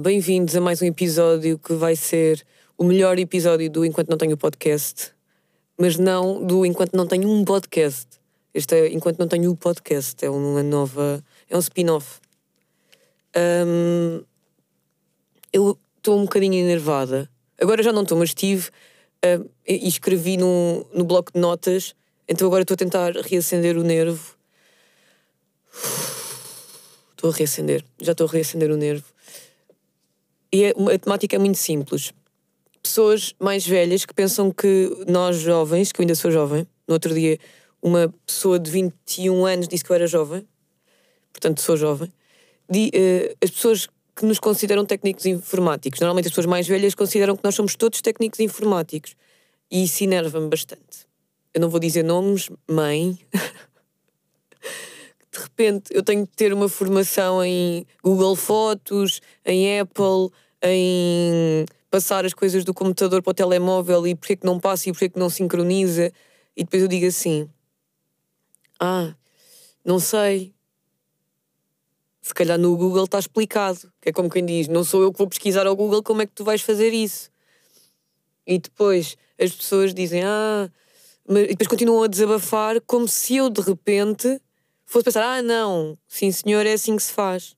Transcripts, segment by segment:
Bem-vindos a mais um episódio que vai ser o melhor episódio do Enquanto Não Tenho Podcast, mas não do Enquanto Não Tenho um Podcast. Este é Enquanto Não Tenho o Podcast, é uma nova. é um spin-off. Um, eu estou um bocadinho enervada. Agora já não estou, mas estive uh, e escrevi no, no bloco de notas, então agora estou a tentar reacender o nervo. Estou a reacender, já estou a reacender o nervo. E é, a temática é muito simples. Pessoas mais velhas que pensam que nós jovens, que eu ainda sou jovem, no outro dia uma pessoa de 21 anos disse que eu era jovem, portanto sou jovem. De, uh, as pessoas que nos consideram técnicos informáticos, normalmente as pessoas mais velhas consideram que nós somos todos técnicos informáticos. E isso enerva-me bastante. Eu não vou dizer nomes, mãe. de repente eu tenho que ter uma formação em Google Fotos, em Apple, em passar as coisas do computador para o telemóvel e porque é que não passa e porque é que não sincroniza. E depois eu digo assim: Ah, não sei. Se calhar no Google está explicado. Que é como quem diz: Não sou eu que vou pesquisar ao Google, como é que tu vais fazer isso? E depois as pessoas dizem: Ah, mas... e depois continuam a desabafar como se eu de repente fosse pensar: Ah, não, sim senhor, é assim que se faz.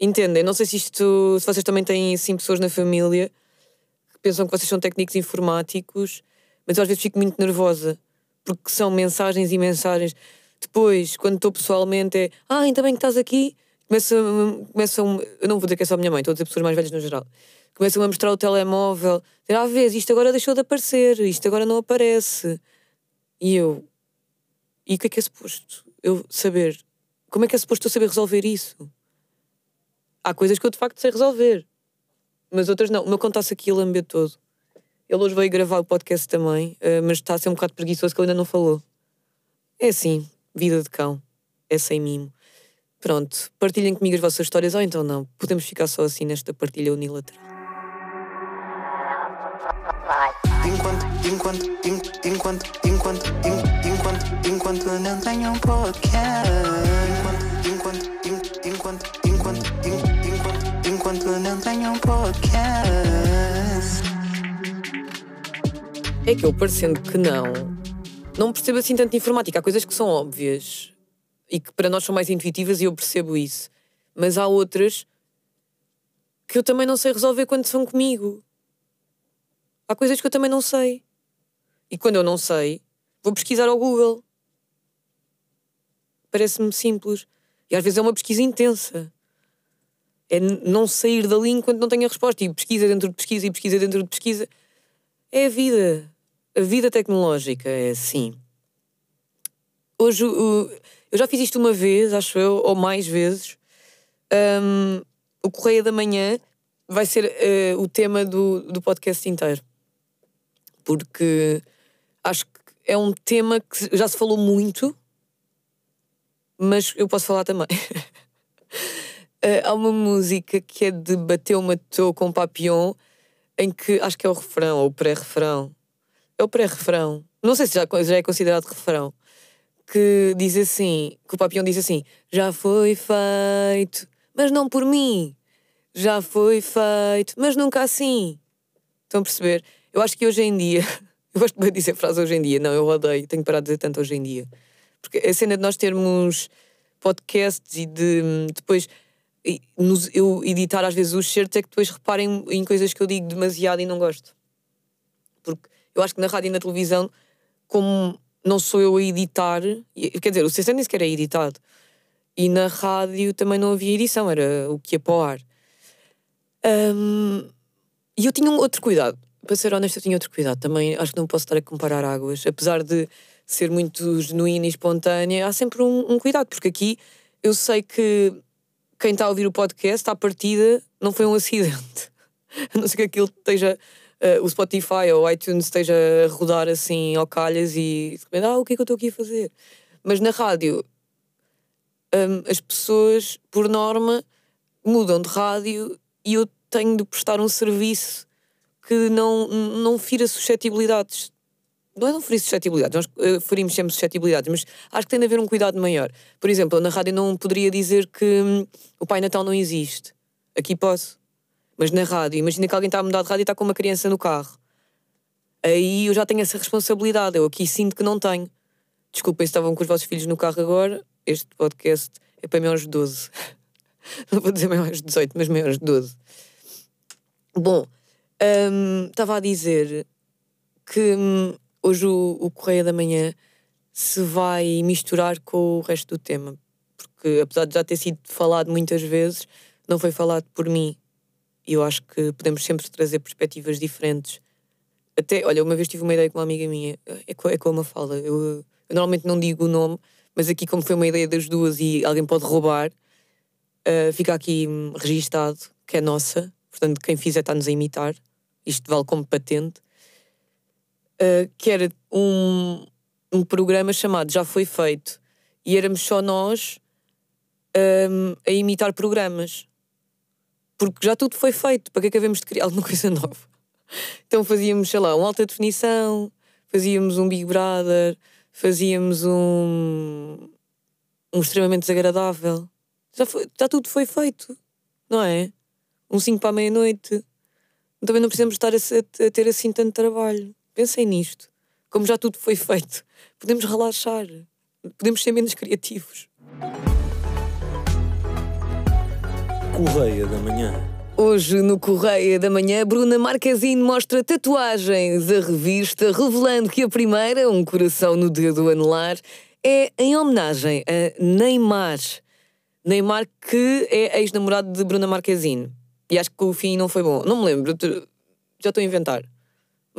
Entendem? Não sei se isto. se vocês também têm assim pessoas na família que pensam que vocês são técnicos informáticos, mas eu às vezes fico muito nervosa porque são mensagens e mensagens. Depois, quando estou pessoalmente, é ah, ainda bem que estás aqui. Começam, começam, eu não vou dizer que é só a minha mãe, estou a dizer pessoas mais velhas no geral. Começam a mostrar o telemóvel, dizer, ah, vês, isto agora deixou de aparecer, isto agora não aparece. E eu, e o que é que é suposto eu saber? Como é que é suposto eu saber resolver isso? Há coisas que eu de facto sei resolver, mas outras não. O meu cão está-se aqui a lamber todo. Ele hoje veio gravar o podcast também, uh, mas está a ser um bocado preguiçoso que ele ainda não falou. É assim, vida de cão. É sem mimo. Pronto, partilhem comigo as vossas histórias ou então não. Podemos ficar só assim nesta partilha unilateral. Enquanto, enquanto, enquanto, enquanto, enquanto, enquanto não tenho um podcast. É que eu, parecendo que não, não percebo assim tanto de informática. Há coisas que são óbvias e que para nós são mais intuitivas e eu percebo isso. Mas há outras que eu também não sei resolver quando são comigo. Há coisas que eu também não sei. E quando eu não sei, vou pesquisar ao Google. Parece-me simples. E às vezes é uma pesquisa intensa é não sair dali enquanto não tenho a resposta. E pesquisa dentro de pesquisa e pesquisa dentro de pesquisa. É a vida. A vida tecnológica é assim. Hoje, eu já fiz isto uma vez, acho eu, ou mais vezes. Um, o Correio da Manhã vai ser uh, o tema do, do podcast inteiro. Porque acho que é um tema que já se falou muito, mas eu posso falar também. Uh, há uma música que é de Bateu Matou com Papillon, em que acho que é o refrão ou o pré-refrão. É o pré-refrão. Não sei se já, já é considerado refrão. Que diz assim: que o Papillon diz assim: Já foi feito, mas não por mim. Já foi feito, mas nunca assim. Estão a perceber? Eu acho que hoje em dia. Eu gosto de dizer frase hoje em dia. Não, eu odeio. Tenho que parar de dizer tanto hoje em dia. Porque a cena de nós termos podcasts e de depois eu editar às vezes os certos é que depois reparem em coisas que eu digo demasiado e não gosto. Porque eu acho que na rádio e na televisão, como não sou eu a editar, quer dizer, o CC nem sequer é editado. E na rádio também não havia edição, era o que ia para o ar. Um, e eu tinha um outro cuidado. Para ser honesta, eu tinha outro cuidado. Também acho que não posso estar a comparar águas. Apesar de ser muito genuína e espontânea, há sempre um, um cuidado, porque aqui eu sei que quem está a ouvir o podcast, à partida, não foi um acidente. A não ser que aquilo esteja. Uh, o Spotify ou o iTunes esteja a rodar assim ao calhas e ah, o que é que eu estou aqui a fazer? Mas na rádio, um, as pessoas, por norma, mudam de rádio e eu tenho de prestar um serviço que não, não fira suscetibilidades não é não ferir suscetibilidades, nós uh, ferimos sempre suscetibilidades, mas acho que tem de haver um cuidado maior. Por exemplo, na rádio não poderia dizer que hum, o Pai Natal não existe. Aqui posso. Mas na rádio, imagina que alguém está a mudar de rádio e está com uma criança no carro. Aí eu já tenho essa responsabilidade. Eu aqui sinto que não tenho. Desculpem se estavam com os vossos filhos no carro agora. Este podcast é para maiores de 12. Não vou dizer maiores de 18, mas maiores de 12. Bom, hum, estava a dizer que hum, hoje o, o Correio da Manhã se vai misturar com o resto do tema. Porque apesar de já ter sido falado muitas vezes, não foi falado por mim. E eu acho que podemos sempre trazer perspectivas diferentes. Até, olha, uma vez tive uma ideia com uma amiga minha, é com, é com. Eu, eu normalmente não digo o nome, mas aqui, como foi uma ideia das duas e alguém pode roubar, uh, fica aqui registado que é nossa. Portanto, quem fizer está-nos a imitar. Isto vale como patente. Uh, que era um, um programa chamado Já Foi Feito. E éramos só nós um, a imitar programas. Porque já tudo foi feito. Para que é que havemos de criar alguma coisa nova? Então fazíamos, sei lá, uma alta definição, fazíamos um Big Brother, fazíamos um, um extremamente desagradável. Já, foi, já tudo foi feito, não é? Um 5 para a meia-noite. Também não precisamos estar a, a ter assim tanto trabalho. Pensem nisto. Como já tudo foi feito, podemos relaxar, podemos ser menos criativos. Correia da Manhã. Hoje, no Correia da Manhã, Bruna Marquezine mostra tatuagens da revista, revelando que a primeira, um coração no dedo anelar, é em homenagem a Neymar. Neymar, que é ex-namorado de Bruna Marquezine. E acho que o fim não foi bom. Não me lembro, já estou a inventar.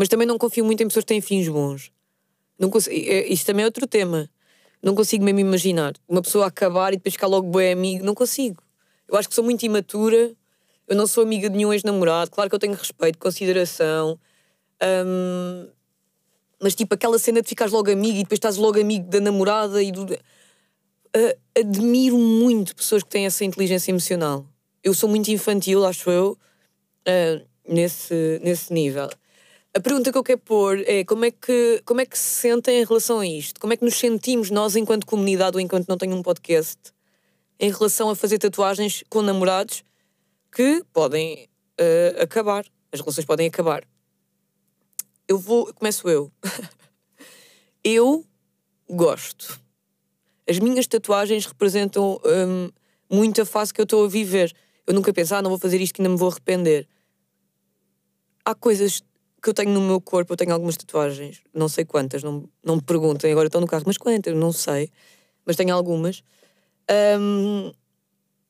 Mas também não confio muito em pessoas que têm fins bons. Não consigo, isto também é outro tema. Não consigo mesmo imaginar. Uma pessoa acabar e depois ficar logo bem amigo. Não consigo. Eu acho que sou muito imatura. Eu não sou amiga de nenhum ex-namorado. Claro que eu tenho respeito, consideração. Um, mas tipo aquela cena de ficares logo amigo e depois estás logo amigo da namorada e do. Uh, admiro muito pessoas que têm essa inteligência emocional. Eu sou muito infantil, acho eu, uh, nesse, nesse nível. A pergunta que eu quero pôr é como é, que, como é que se sentem em relação a isto? Como é que nos sentimos nós, enquanto comunidade ou enquanto não tenho um podcast, em relação a fazer tatuagens com namorados que podem uh, acabar. As relações podem acabar. Eu vou. Começo eu. eu gosto. As minhas tatuagens representam um, muito a fase que eu estou a viver. Eu nunca penso, ah, não vou fazer isto que ainda me vou arrepender. Há coisas que eu tenho no meu corpo, eu tenho algumas tatuagens, não sei quantas, não, não me perguntem, agora estou no carro, mas quantas? Não sei, mas tenho algumas um,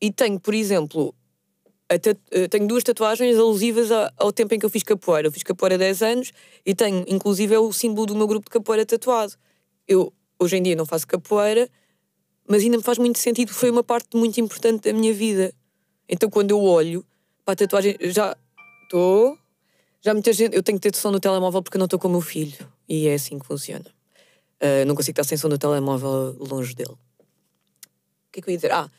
e tenho, por exemplo, eh, tenho duas tatuagens alusivas ao tempo em que eu fiz capoeira. Eu fiz capoeira há 10 anos e tenho, inclusive, é o símbolo do meu grupo de capoeira tatuado. Eu, hoje em dia, não faço capoeira, mas ainda me faz muito sentido, foi uma parte muito importante da minha vida. Então, quando eu olho para a tatuagem, já estou. Já muita gente. Eu tenho que ter som no telemóvel porque não estou com o meu filho. E é assim que funciona. Uh, não consigo estar sem som no telemóvel longe dele que é que eu ia dizer? Ah,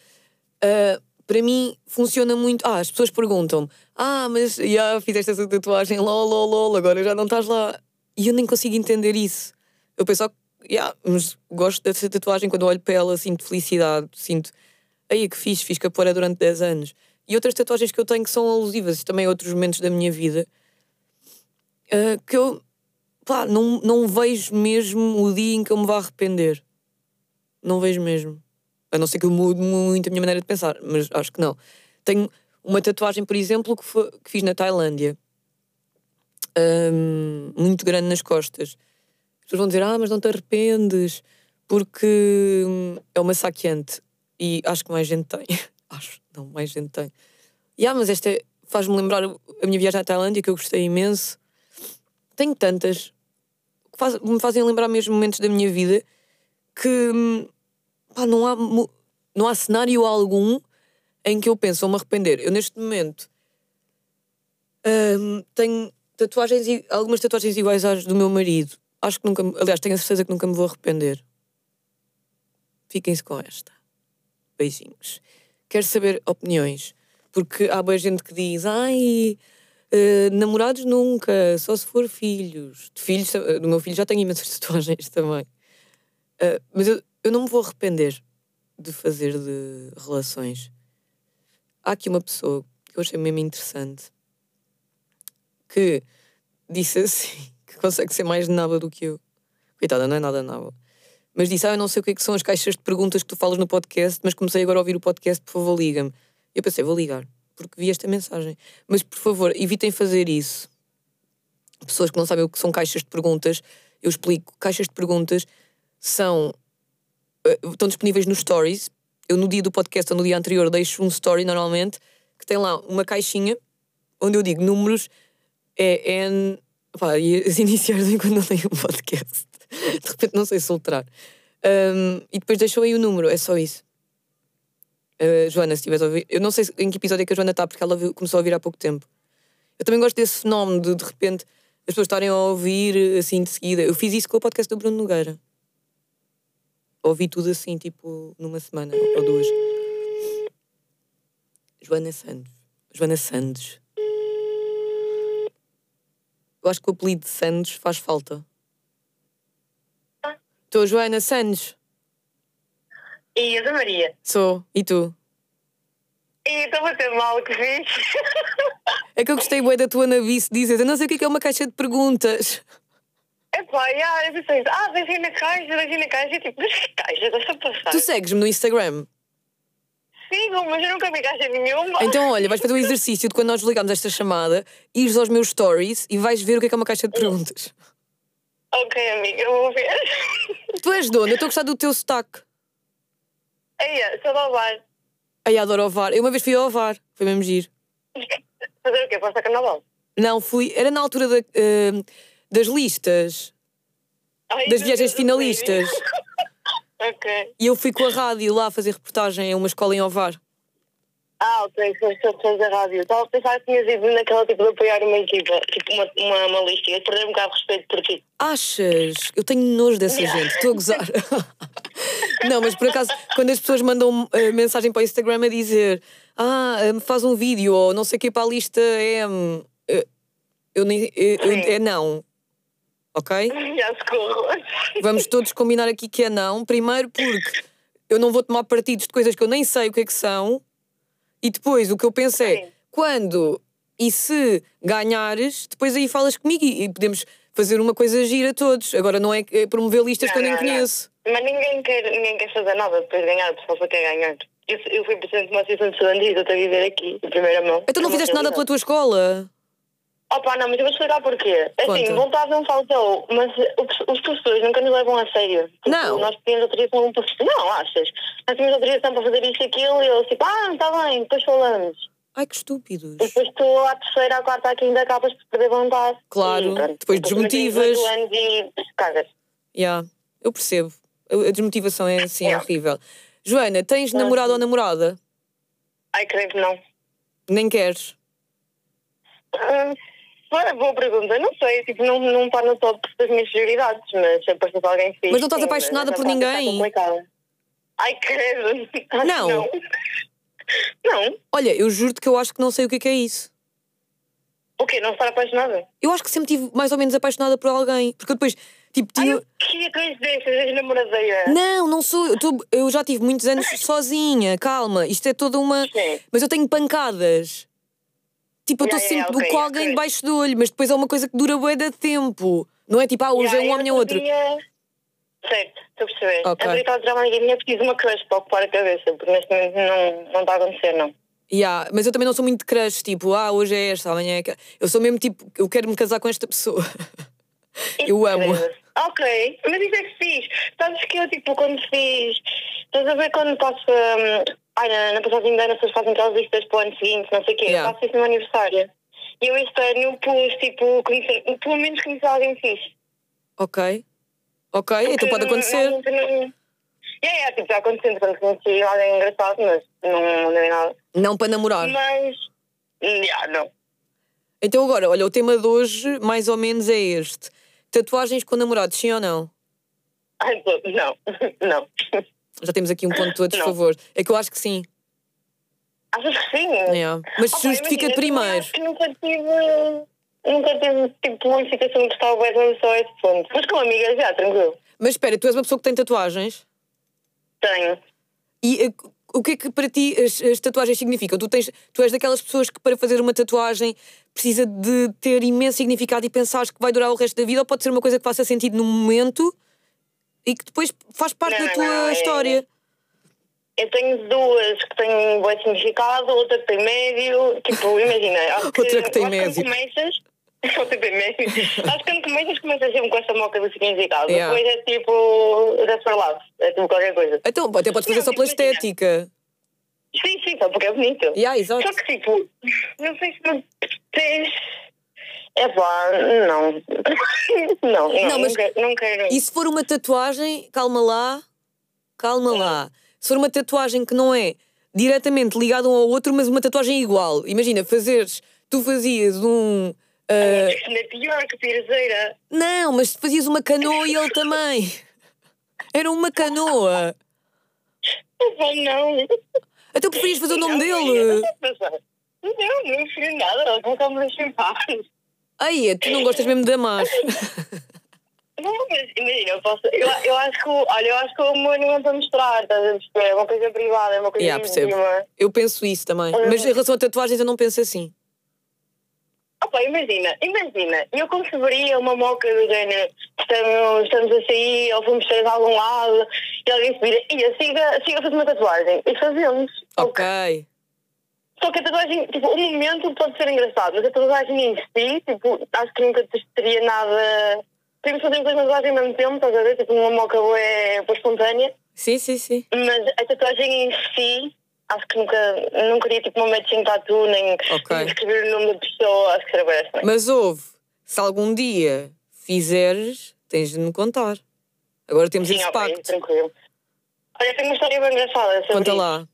uh, para mim funciona muito. Ah, as pessoas perguntam-me: Ah, mas já fizeste essa tatuagem, lol, lol, lol, agora já não estás lá. E eu nem consigo entender isso. Eu penso, yeah, mas gosto dessa tatuagem quando olho para ela, sinto felicidade, sinto. Aí que fiz, fiz capoeira durante 10 anos. E outras tatuagens que eu tenho que são alusivas, também outros momentos da minha vida, uh, que eu pá, não, não vejo mesmo o dia em que eu me vá arrepender. Não vejo mesmo. A não ser que eu mude muito a minha maneira de pensar, mas acho que não. Tenho uma tatuagem, por exemplo, que, foi, que fiz na Tailândia. Um, muito grande nas costas. As pessoas vão dizer, ah, mas não te arrependes, porque hum, é uma saqueante. E acho que mais gente tem. acho, não, mais gente tem. E ah, mas esta é, faz-me lembrar a minha viagem à Tailândia, que eu gostei imenso. Tenho tantas que faz, me fazem lembrar mesmo momentos da minha vida que hum, pá, não há, não há cenário algum em que eu penso, vou-me arrepender. Eu neste momento hum, tenho tatuagens, algumas tatuagens iguais às do meu marido. Acho que nunca, aliás, tenho a certeza que nunca me vou arrepender. Fiquem-se com esta. Beijinhos. Quero saber opiniões, porque há boa gente que diz, ai, uh, namorados nunca, só se for filhos. De filhos, do meu filho já tenho imensas tatuagens também. Uh, mas eu, eu não me vou arrepender de fazer de relações. Há aqui uma pessoa que eu achei mesmo interessante. Que disse assim, que consegue ser mais naba do que eu. Coitada, não é nada naba. Mas disse, ah, eu não sei o que, é que são as caixas de perguntas que tu falas no podcast, mas comecei agora a ouvir o podcast, por favor, liga-me. Eu pensei, vou ligar, porque vi esta mensagem. Mas, por favor, evitem fazer isso. Pessoas que não sabem o que são caixas de perguntas, eu explico. Caixas de perguntas são. eh, estão disponíveis nos stories. Eu, no dia do podcast ou no dia anterior, deixo um story normalmente que tem lá uma caixinha onde eu digo números é N. Pá, e as iniciais de quando não tenho um podcast. De repente não sei soltar. Um, e depois deixou aí o número, é só isso. Uh, Joana, se estiveres a ouvir. Eu não sei em que episódio é que a Joana está, porque ela começou a ouvir há pouco tempo. Eu também gosto desse fenómeno de de repente as pessoas estarem a ouvir assim de seguida. Eu fiz isso com o podcast do Bruno Nogueira. Ouvi tudo assim, tipo, numa semana ou duas. Joana Santos. Joana Santos. Eu acho que o apelido de Santos faz falta. Estou Joana Santos. E a da Maria. Sou. E tu? E estou a ter mal que fiz. É que eu gostei bué da tua navice dizer eu não sei o que é é uma caixa de perguntas. Epá, yeah, eu pensei, ah, deixei na caixa, deixei na caixa. E tipo, mas que caixa? Deixa passar. Tu segues-me no Instagram. Sigo, mas eu nunca vi caixa nenhuma. Então, olha, vais fazer o exercício de quando nós ligamos esta chamada, ires aos meus stories e vais ver o que é que é uma caixa de perguntas. Ok, amiga, eu vou ver. Tu és de onde? Eu estou a gostar do teu sotaque. Eia, sou do bar. Ai, adoro ovar. Eu uma vez fui ao ovar. Foi mesmo giro. Fazer o quê? Para o carnaval? Não, fui. Era na altura da, eh, das listas, Ai, das meu viagens Deus, finalistas. ok. E eu fui com a rádio lá fazer reportagem a uma escola em Ovar. Ah, ok, sou sou pessoas da rádio. Estava a pensar que tinhas ido naquela tipo de apoiar uma equipa, tipo uma, uma, uma lista. E perder um bocado de respeito por ti. Achas? Eu tenho nojo dessa gente. Estou a gozar. Não, mas por acaso, quando as pessoas mandam eh, mensagem para o Instagram a dizer ah, eh, faz um vídeo ou não sei o que para a lista M, eu nem, eh, eu- é não. Ok? Já socorro. Vamos todos combinar aqui que é não. Primeiro porque eu não vou tomar partidos de coisas que eu nem sei o que é que são. E depois o que eu penso é Sim. quando e se ganhares, depois aí falas comigo e, e podemos fazer uma coisa gira todos. Agora não é é promover listas que eu nem Não, não, não. conheço. Mas ninguém quer, ninguém quer fazer nada depois de ganhar, o pessoal só quer ganhar. Eu, eu fui presidente de uma associação de estudantis, eu estou a viver aqui, de primeira mão. Então não fizeste nada pela tua escola? Opa, não, mas eu vou explicar porquê. Conta. Assim, vontade não faltou, mas os professores nunca nos levam a sério. Tipo, Não. Nós tínhamos autorização para... Não, achas? Nós tínhamos autorização para fazer isto e aquilo e eu tipo, ah, está bem, depois falamos. Ai que estúpidos. E depois estou à terceira, à quarta, à quinta, acabas por perder vontade. Claro, E, pronto, depois desmotivas. 18 anos e cagas. Yeah, eu percebo. A desmotivação é assim, é horrível. Joana, tens namorado ou namorada? Ai, creio que não. Nem queres? Hum, Boa boa pergunta, não sei, tipo, não, não está no top das minhas prioridades, mas se aparecer alguém fixe. Mas não estás apaixonada por ninguém? Ai, credo. Não. Não. não. Olha, eu juro-te que eu acho que não sei o que é que é isso. O quê? Não estar apaixonada? Eu acho que sempre estive mais ou menos apaixonada por alguém. Porque eu depois, tipo, Ai, tinha. eu- que coincidência, és namoradeira. Não, não sou. Eu, tô- eu já tive muitos anos sozinha, calma. Isto é toda uma. Sim. Mas eu tenho pancadas. Tipo, eu estou Yeah, yeah, sempre ok, com alguém ok. debaixo do olho, mas depois é uma coisa que dura bué de tempo. Não é tipo, ah, hoje Yeah, é um, amanhã é outro. Dia... Certo, estou a perceber. Ok. A André estava a dizer a uma amiga minha preciso de uma crush para ocupar a cabeça, porque neste momento não, não está a acontecer, não. Yeah, mas eu também não sou muito de crush, tipo, ah, hoje é esta, amanhã é aquela. Eu sou mesmo tipo, eu quero me casar com esta pessoa. Eu amo. Ok, mas isso é que fiz. Sabes que eu, tipo, quando fiz. Estás a ver quando passo. hum, ai, na, na passagem de ano, as pessoas fazem aquelas listas para o ano seguinte, não sei o quê. Yeah. Eu faço isso no meu aniversário. E eu este ano pus, tipo, conhecer, pelo menos conhecer alguém fixe. Ok. Ok, então pode acontecer. Não, não, não, yeah, yeah, tipo, já aconteceu quando conheci alguém engraçado, mas não, não nada. Não para namorar. Mas. Yeah, não. Então agora, olha, o tema de hoje mais ou menos é este. Tatuagens com namorados, sim ou não? Ai, não. Não. Já temos aqui um ponto a desfavor. É que eu acho que sim. Achas que sim? Yeah. Mas Opa, justifica-te imagina, primeiro. acho que nunca tive. Nunca tive tipo uma situação que estava bem só a esse ponto. Mas com amigas já, tranquilo. Mas espera, tu és uma pessoa que tem tatuagens? Tenho. E eh, o que é que para ti as, as tatuagens significam? Tu, tens, tu és daquelas pessoas que para fazer uma tatuagem precisa de ter imenso significado e pensares que vai durar o resto da vida ou pode ser uma coisa que faça sentido no momento e que depois faz parte Não, da tua não, é- história? Eu tenho duas que têm um bom significado, outra que tem médio. Tipo, imagina. Outra que tem acho médio. Quando começas. Outra que tem médio. Acho que quando começas, começas sempre com essa moca do significado. Yeah. Depois é tipo. For love. É tipo qualquer coisa. Então, até podes fazer Não, só pela imagina. estética. Sim, sim, só porque é bonito. Yeah, exato. Só que tipo. Não sei se tens. É pá, não. não, não, Não, mas- não, quero, não quero. E se for uma tatuagem, calma lá, calma lá. Se for uma tatuagem que não é diretamente ligada um ao outro, mas uma tatuagem igual. Imagina, fazeres, tu fazias um. ah, não é pior que terceira. não, mas fazias uma canoa e ele também. Era uma canoa. Não. Então preferias fazer o nome Não, dele. Não, não, não fiz nada. Elas nunca me deixam em paz. Ai, tu não gostas mesmo de amar. Não, mas imagina, eu posso. Eu, eu acho que, o- olha, eu acho que o amor não é para mostrar, estás a perceber? É uma coisa privada, é uma coisa Yeah, percebo. Eu penso isso também. Mas em relação a tatuagens, eu não penso assim. Opa, imagina, imagina, eu veria uma moca do género, estamos, estamos a sair ou vamos sair de algum lado e alguém se vira, ia, siga, siga a fazer uma tatuagem. E fazemos. Ok. Só que a tatuagem, tipo, o momento pode ser engraçado, mas a tatuagem em si, tipo, acho que nunca teria nada. Podemos fazer duas tatuagens ao mesmo tempo, estás a ver? Tipo, uma moca é espontânea, Sim, sim, sim. mas a tatuagem em si, acho que nunca, não queria tipo uma matching tattoo, nem, Ok. nem escrever o nome da pessoa, acho que era bem assim. Mas ouve, se algum dia fizeres, tens de me contar. Agora temos Sim, esse ok, pacto. tranquilo. Olha, tenho uma história bem engraçada sobre Conta isso. lá.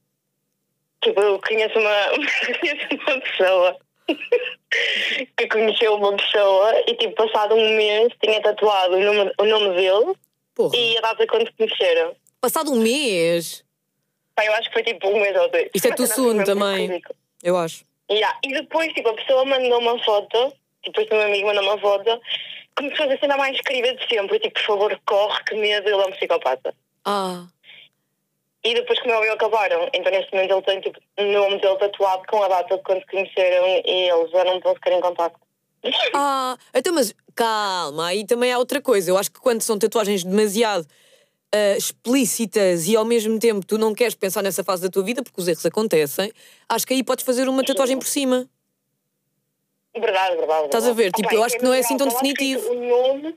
Tipo, eu conheço uma, conheço uma pessoa que conheceu uma pessoa e, tipo, passado um mês tinha tatuado o nome, o nome dele Porra. e a data quando se conheceram. Passado um mês, Pá, eu acho que foi tipo um mês ou dois. Isto é soon foi mesmo também. eu acho. Yeah. E depois, tipo, a pessoa mandou uma foto, depois o meu amigo mandou uma foto, como se fosse a cena mais querida de sempre. Eu, tipo, por favor, corre, que medo, ele é um psicopata. Ah, E depois, como eu acabaram, então neste momento ele tem tipo, o nome dele tatuado com a data de quando conheceram e eles já não estão sequer em contato. ah, então, mas calma, aí também há outra coisa. Eu acho que quando são tatuagens demasiado ah, explícitas e ao mesmo tempo tu não queres pensar nessa fase da tua vida, porque os erros acontecem, acho que aí podes fazer uma tatuagem por cima. Verdade, verdade. Estás a ver? Tipo, eu é acho que não é assim tão definitivo. O nome,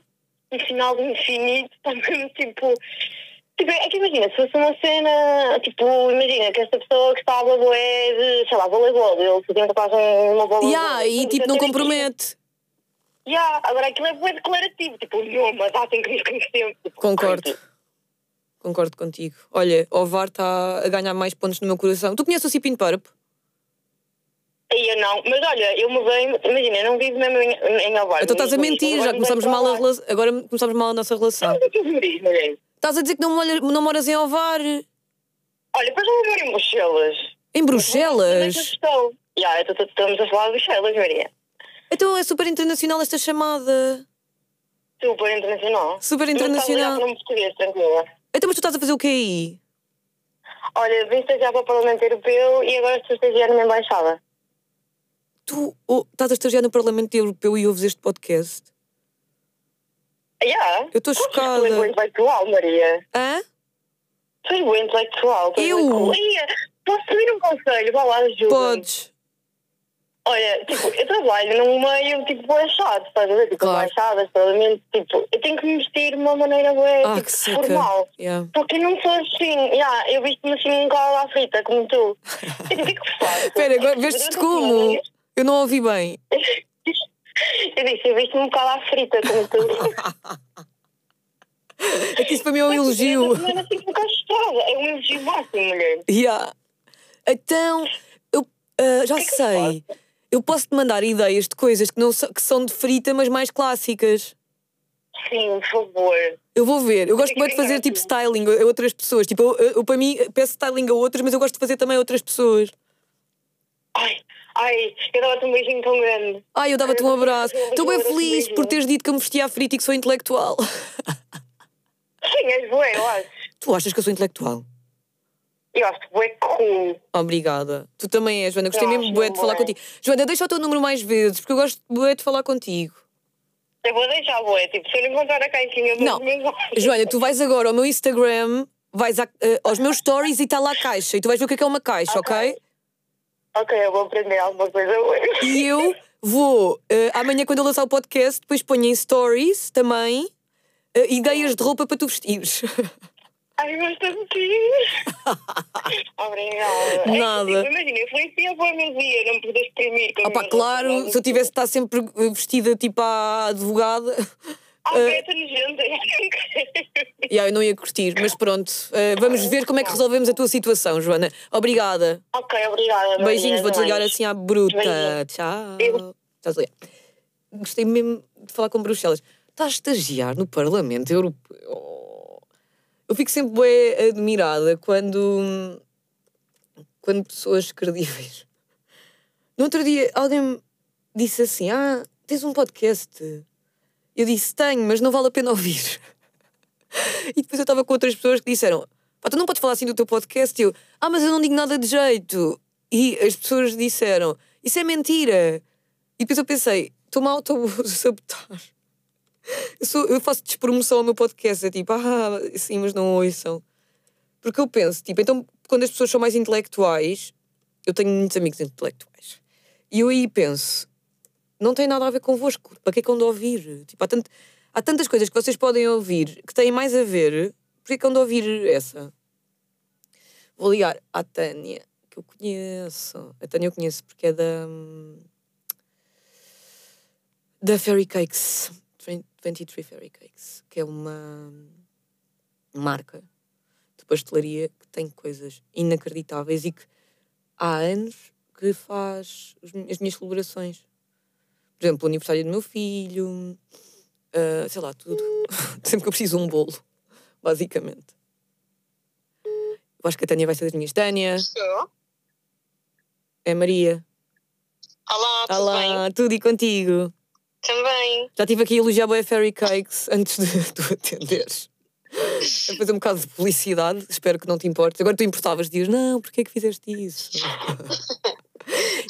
no final do infinito, está mesmo tipo. Tipo, é que imagina, se fosse uma cena, tipo, imagina que esta pessoa gostava bué de, sei lá, voleibol, ele fazia uma tatuagem uma bola. Yeah, e tipo, não compromete. Yeah, agora aquilo é bué declarativo, tipo, o nome, a data em que conhecemos. Tipo, Concordo. Concordo contigo. Olha, o VAR está a ganhar mais pontos no meu coração. Tu conheces o Cipin Purp? E eu não, mas olha, eu mudei, imagina, eu não vivo mesmo em, em Alvar. Então estás a mentir, já começámos mal a. Agora começámos mal a nossa relação. Estás a dizer que não, molha- não moras em Ovar? Olha, depois eu moro em Bruxelas. Em Bruxelas? tô- estamos a falar de Bruxelas, Maria. Então é super internacional esta chamada. Super internacional. Super Não internacional. um português, tranquila. Então, mas tu estás a fazer o que aí? Olha, vim estagiar para o Parlamento Europeu e agora estou a estagiar numa embaixada. Tu oh, estás a estagiar no Parlamento Europeu e ouves este podcast? Yeah. Eu estou Tu és chocada. boa intelectual, Maria. Hã? Tu és boa intelectual. Eu? bué cool. Ia, Posso pedir um conselho? Vá lá, ajuda Podes. Olha, tipo, eu trabalho num meio, tipo, é chato, estás a ver? Tipo, Claro. embaixadas, parlamento, tipo, eu tenho que me vestir de uma maneira bué, Ah, tipo, formal. Yeah. Porque eu não sou assim, yeah, eu visto-me assim com a frita, como tu. Eu digo, o que é que faço? Espera, agora vestes-te como? Eu não ouvi bem. Eu disse, eu visto-me um bocado à frita, como tu. É que isso para mim é um elogio. Não é um é um elogio máximo, mulher. Yeah. Então, eu ah, já que é que eu sei. Eu posso te mandar ideias de coisas que, não, que são de frita, mas mais clássicas. Sim, por favor. Eu vou ver. Eu gosto muito de fazer tipo styling a outras pessoas. Tipo, eu, eu, para mim peço styling a outras, mas eu gosto de fazer também a outras pessoas. Ai, ai, eu dava-te um beijinho tão grande. Ai, eu dava-te um abraço. Estou bem feliz por teres dito que eu me vestia à frita e que sou intelectual. Sim, és boa, eu acho. Tu achas que eu sou intelectual? Eu acho que é cool. Obrigada. Tu também és, Joana. Gostei Eu mesmo bué de falar contigo. Joana, deixa o teu número mais vezes, porque eu gosto bué de falar contigo. Eu vou deixar, boé. Tipo, se eu não encontrar a caixinha dos Não. Joana, tu vais agora ao meu Instagram, vais a- eh, aos meus stories e está lá a caixa. E tu vais ver o que é que é uma caixa, ok? Ok. Ok, eu vou aprender alguma coisa hoje. E eu vou, eh, amanhã, quando eu lançar o podcast, depois ponho em stories também eh, ideias de roupa para tu vestires. Ai, bastante fixe. Obrigada. Nada. É, imagina, influencia para o meu dia, não poder exprimir. com a Opa, claro, se eu tivesse de estar sempre vestida tipo à advogada, Ah, é inteligente. yeah, eu não ia curtir. Mas pronto, eh, vamos ver como é que resolvemos a tua situação, Joana. Obrigada. ok, obrigada. Maria, Beijinhos, vou desligar assim à bruta. Beijinho. Tchau. Eu- Estás a ligar. Gostei mesmo de falar com Bruxelas. Estás a estagiar no Parlamento Europeu. Eu fico sempre bem admirada quando, quando pessoas credíveis. No outro dia, alguém me disse assim: Ah, tens um podcast. Eu disse: Tenho, mas não vale a pena ouvir. E depois eu estava com outras pessoas que disseram: Pá, tu não podes falar assim do teu podcast. E eu: Ah, mas eu não digo nada de jeito. E as pessoas disseram: Isso é mentira. E depois eu pensei: Estou-me a auto-sabotar. Eu, eu faço despromoção ao meu podcast. É tipo: Ah, sim, mas não ouçam. Porque eu penso: Tipo, então, quando as pessoas são mais intelectuais, eu tenho muitos amigos intelectuais. E eu aí penso: não tem nada a ver convosco. Para que é que hão de ouvir? Tipo, há, tant- há tantas coisas que vocês podem ouvir que têm mais a ver. Por que é que ouvir essa? Vou ligar à Tânia, que eu conheço. A Tânia eu conheço porque é da. hum, da Fairy Cakes. 23 Fairy Cakes. Que é uma marca de pastelaria que tem coisas inacreditáveis e que há anos que faz as minhas celebrações. Por exemplo, o aniversário do meu filho, ah, sei lá, tudo. Sempre que eu preciso de um bolo, basicamente. Eu acho que a Tânia vai ser das minhas. Tânia, Estou. é Maria. Olá, tudo bem? Olá, tudo e contigo. Também. Já estive aqui a elogiar bem a Fairy Cakes antes de tu atenderes. A fazer um bocado de publicidade, espero que não te importes. Agora tu importavas, dias, não, porquê é que fizeste isso?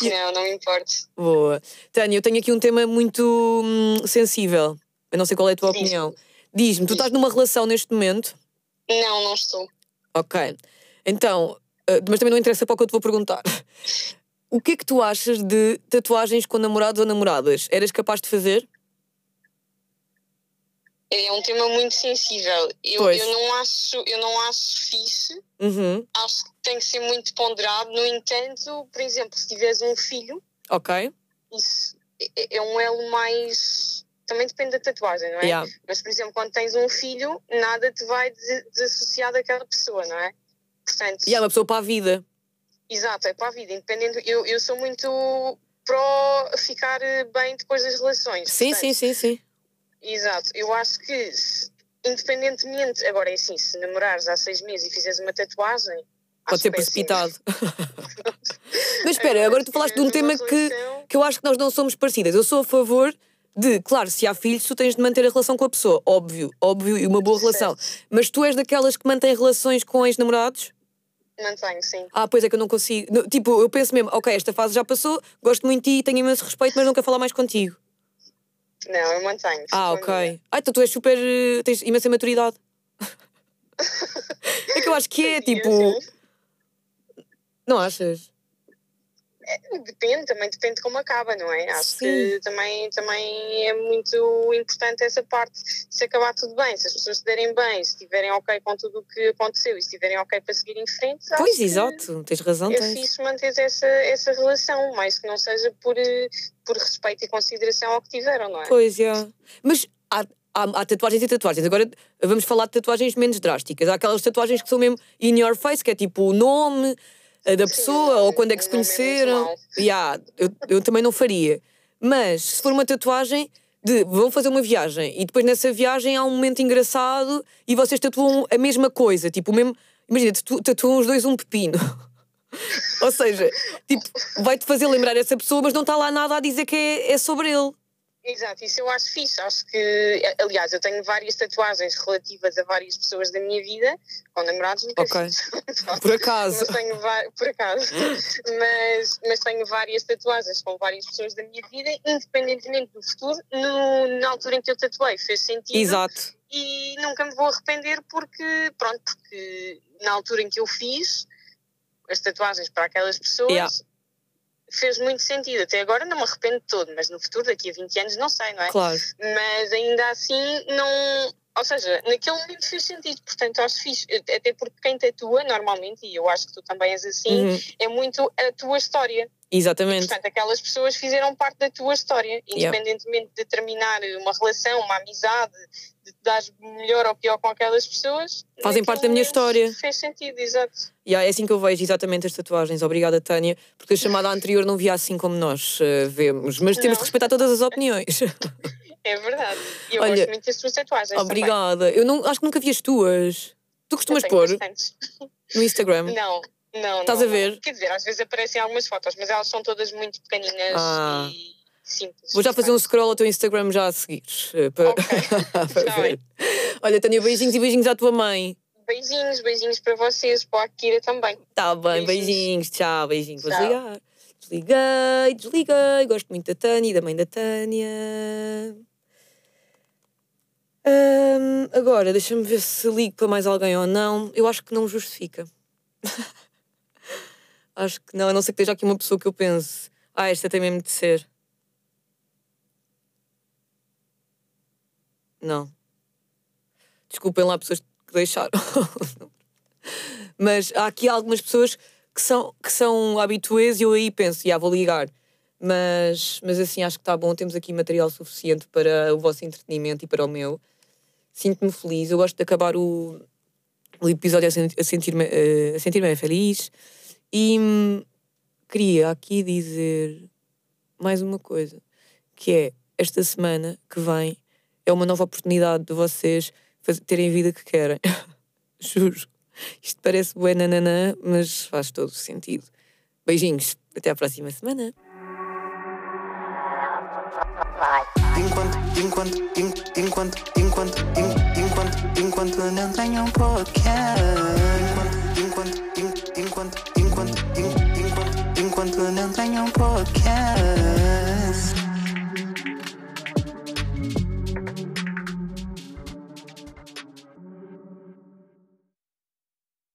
Não, não me importa. Boa. Tânia, eu tenho aqui um tema muito hum, sensível. Eu não sei qual é a tua Diz-me. opinião. Diz-me, tu estás numa relação neste momento? Não, não estou. Ok. Então, eh, mas também não interessa para o que eu te vou perguntar. O que é que tu achas de tatuagens com namorados ou namoradas? Eras capaz de fazer? É um tema muito sensível. Eu, Pois. eu, não, acho, eu não acho fixe. Uhum. Acho que tem que ser muito ponderado. No entanto, por exemplo, se tiveres um filho, Ok. isso é- é um elo mais. Também depende da tatuagem, não é? Yeah. Mas, por exemplo, quando tens um filho, nada te vai des- desassociar daquela pessoa, não é? Portanto, E é uma pessoa para a vida. exato, é para a vida. Independente, eu, eu sou muito pró ficar eh, bem depois das relações. Sim, Portanto, sim, sim, sim. Exato, eu acho que independentemente, agora é assim, se namorares há seis meses e fizeres uma tatuagem, Pode ser péssimo. precipitado. Mas espera, agora tu falaste de um tema que, que eu acho que nós não somos parecidas. Eu sou a favor de, claro, se há filhos, tu tens de manter a relação com a pessoa. Óbvio, óbvio, e uma boa relação. Mas tu és daquelas que mantém relações com ex-namorados? Mantenho, sim. Ah, pois é que eu não consigo. Tipo, eu penso mesmo, ok, esta fase já passou, gosto muito de ti, tenho imenso respeito, mas quero falar mais contigo. Não, eu mantenho. Ah, ok. Ah, então tu és super. eh, tens imensa maturidade. é que eu acho que é, tipo. Não achas? Depende, também depende de como acaba, não é? Acho Sim. que também, também é muito importante essa parte. Se acabar tudo bem, se as pessoas se derem bem, se estiverem ok com tudo o que aconteceu e se estiverem ok para seguir em frente, Pois, exato, tens razão, É tens. fixe manter essa, essa relação, mais que não seja por, por respeito e consideração ao que tiveram, não é? Pois, é. Mas há, há, há tatuagens e tatuagens. Agora vamos falar de tatuagens menos drásticas. Há aquelas tatuagens que são mesmo in your face, que é tipo o nome da pessoa ou quando é que se é conheceram. Yeah, eu, eu também não faria. Mas se for uma tatuagem de vão fazer uma viagem e depois nessa viagem há um momento engraçado e vocês tatuam a mesma coisa, tipo o mesmo. Imagina, tatu- tatuam os dois um pepino. Ou seja, tipo, vai-te fazer lembrar essa pessoa, mas não está lá nada a dizer que é, é sobre ele. Exato, isso eu acho fixe. Acho que, aliás, eu tenho várias tatuagens relativas a várias pessoas da minha vida, com namorados nunca Ok. fiz. Por acaso. Mas tenho, por acaso, mas, mas tenho várias tatuagens com várias pessoas da minha vida, independentemente do futuro, no- na altura em que eu tatuei fez sentido Exato. e nunca me vou arrepender porque, pronto, porque na altura em que eu fiz as tatuagens para aquelas pessoas Yeah. Fez muito sentido. Até agora não me arrependo de todo, mas no futuro, daqui a 20 anos, não sei, não é? Claro. Mas ainda assim não. Ou seja, naquele momento fez sentido, portanto acho fixe. Até porque quem tatua normalmente, e eu acho que tu também és assim, Uhum. é muito a tua história. Exatamente. Portanto, aquelas pessoas fizeram parte da tua história, independentemente de terminar uma relação, uma amizade, dar melhor ou pior com aquelas pessoas. Fazem parte da minha história. Fez sentido, exato. E é assim que eu vejo exatamente as tatuagens. Obrigada, Tânia, porque a chamada anterior não via assim como nós eh, vemos. Mas temos Não. que respeitar todas as opiniões. É verdade. E eu Olha, gosto muito das tuas tatuagens. também. Obrigada. Eu não, acho que nunca vi as tuas. Tu costumas pôr bastantes. no Instagram? Não, não. Estás não, a ver? não. Quer dizer, às vezes aparecem algumas fotos, mas elas são todas muito pequeninas Ah. e simples. Vou já fazer um scroll ao teu Instagram já a seguir. eh, Para, Ok. para ver. Olha, Tânia, beijinhos e beijinhos à tua mãe. Beijinhos, beijinhos para vocês, para a Kira também. Tá bem, Beijinhos. beijinhos. Tchau, beijinhos. Vou Tchau. desligar. Desliguei, desliguei. Gosto muito da Tânia e da mãe da Tânia. Agora, deixa-me ver se ligo para mais alguém ou não. Eu acho que não justifica. acho que não, a não ser que esteja aqui uma pessoa que eu pense. Ah, esta tem mesmo de ser. Não. Desculpem lá, pessoas que deixaram. Mas há aqui algumas pessoas que são, que são habituês e eu aí penso, já vou ligar. Mas, mas assim, acho que está bom. Temos aqui material suficiente para o vosso entretenimento e para o meu. Sinto-me feliz. Eu gosto de acabar o, o episódio a sen- a sentir-me eh, a sentir feliz. E hum, queria aqui dizer mais uma coisa, que é esta semana que vem é uma nova oportunidade de vocês terem a vida que querem. Juro. Isto parece bué nananã, mas faz todo o sentido. Beijinhos. Até à próxima semana. Enquanto, enquanto, en- enquanto, enquanto, enquanto, enquanto não tenho um podcast.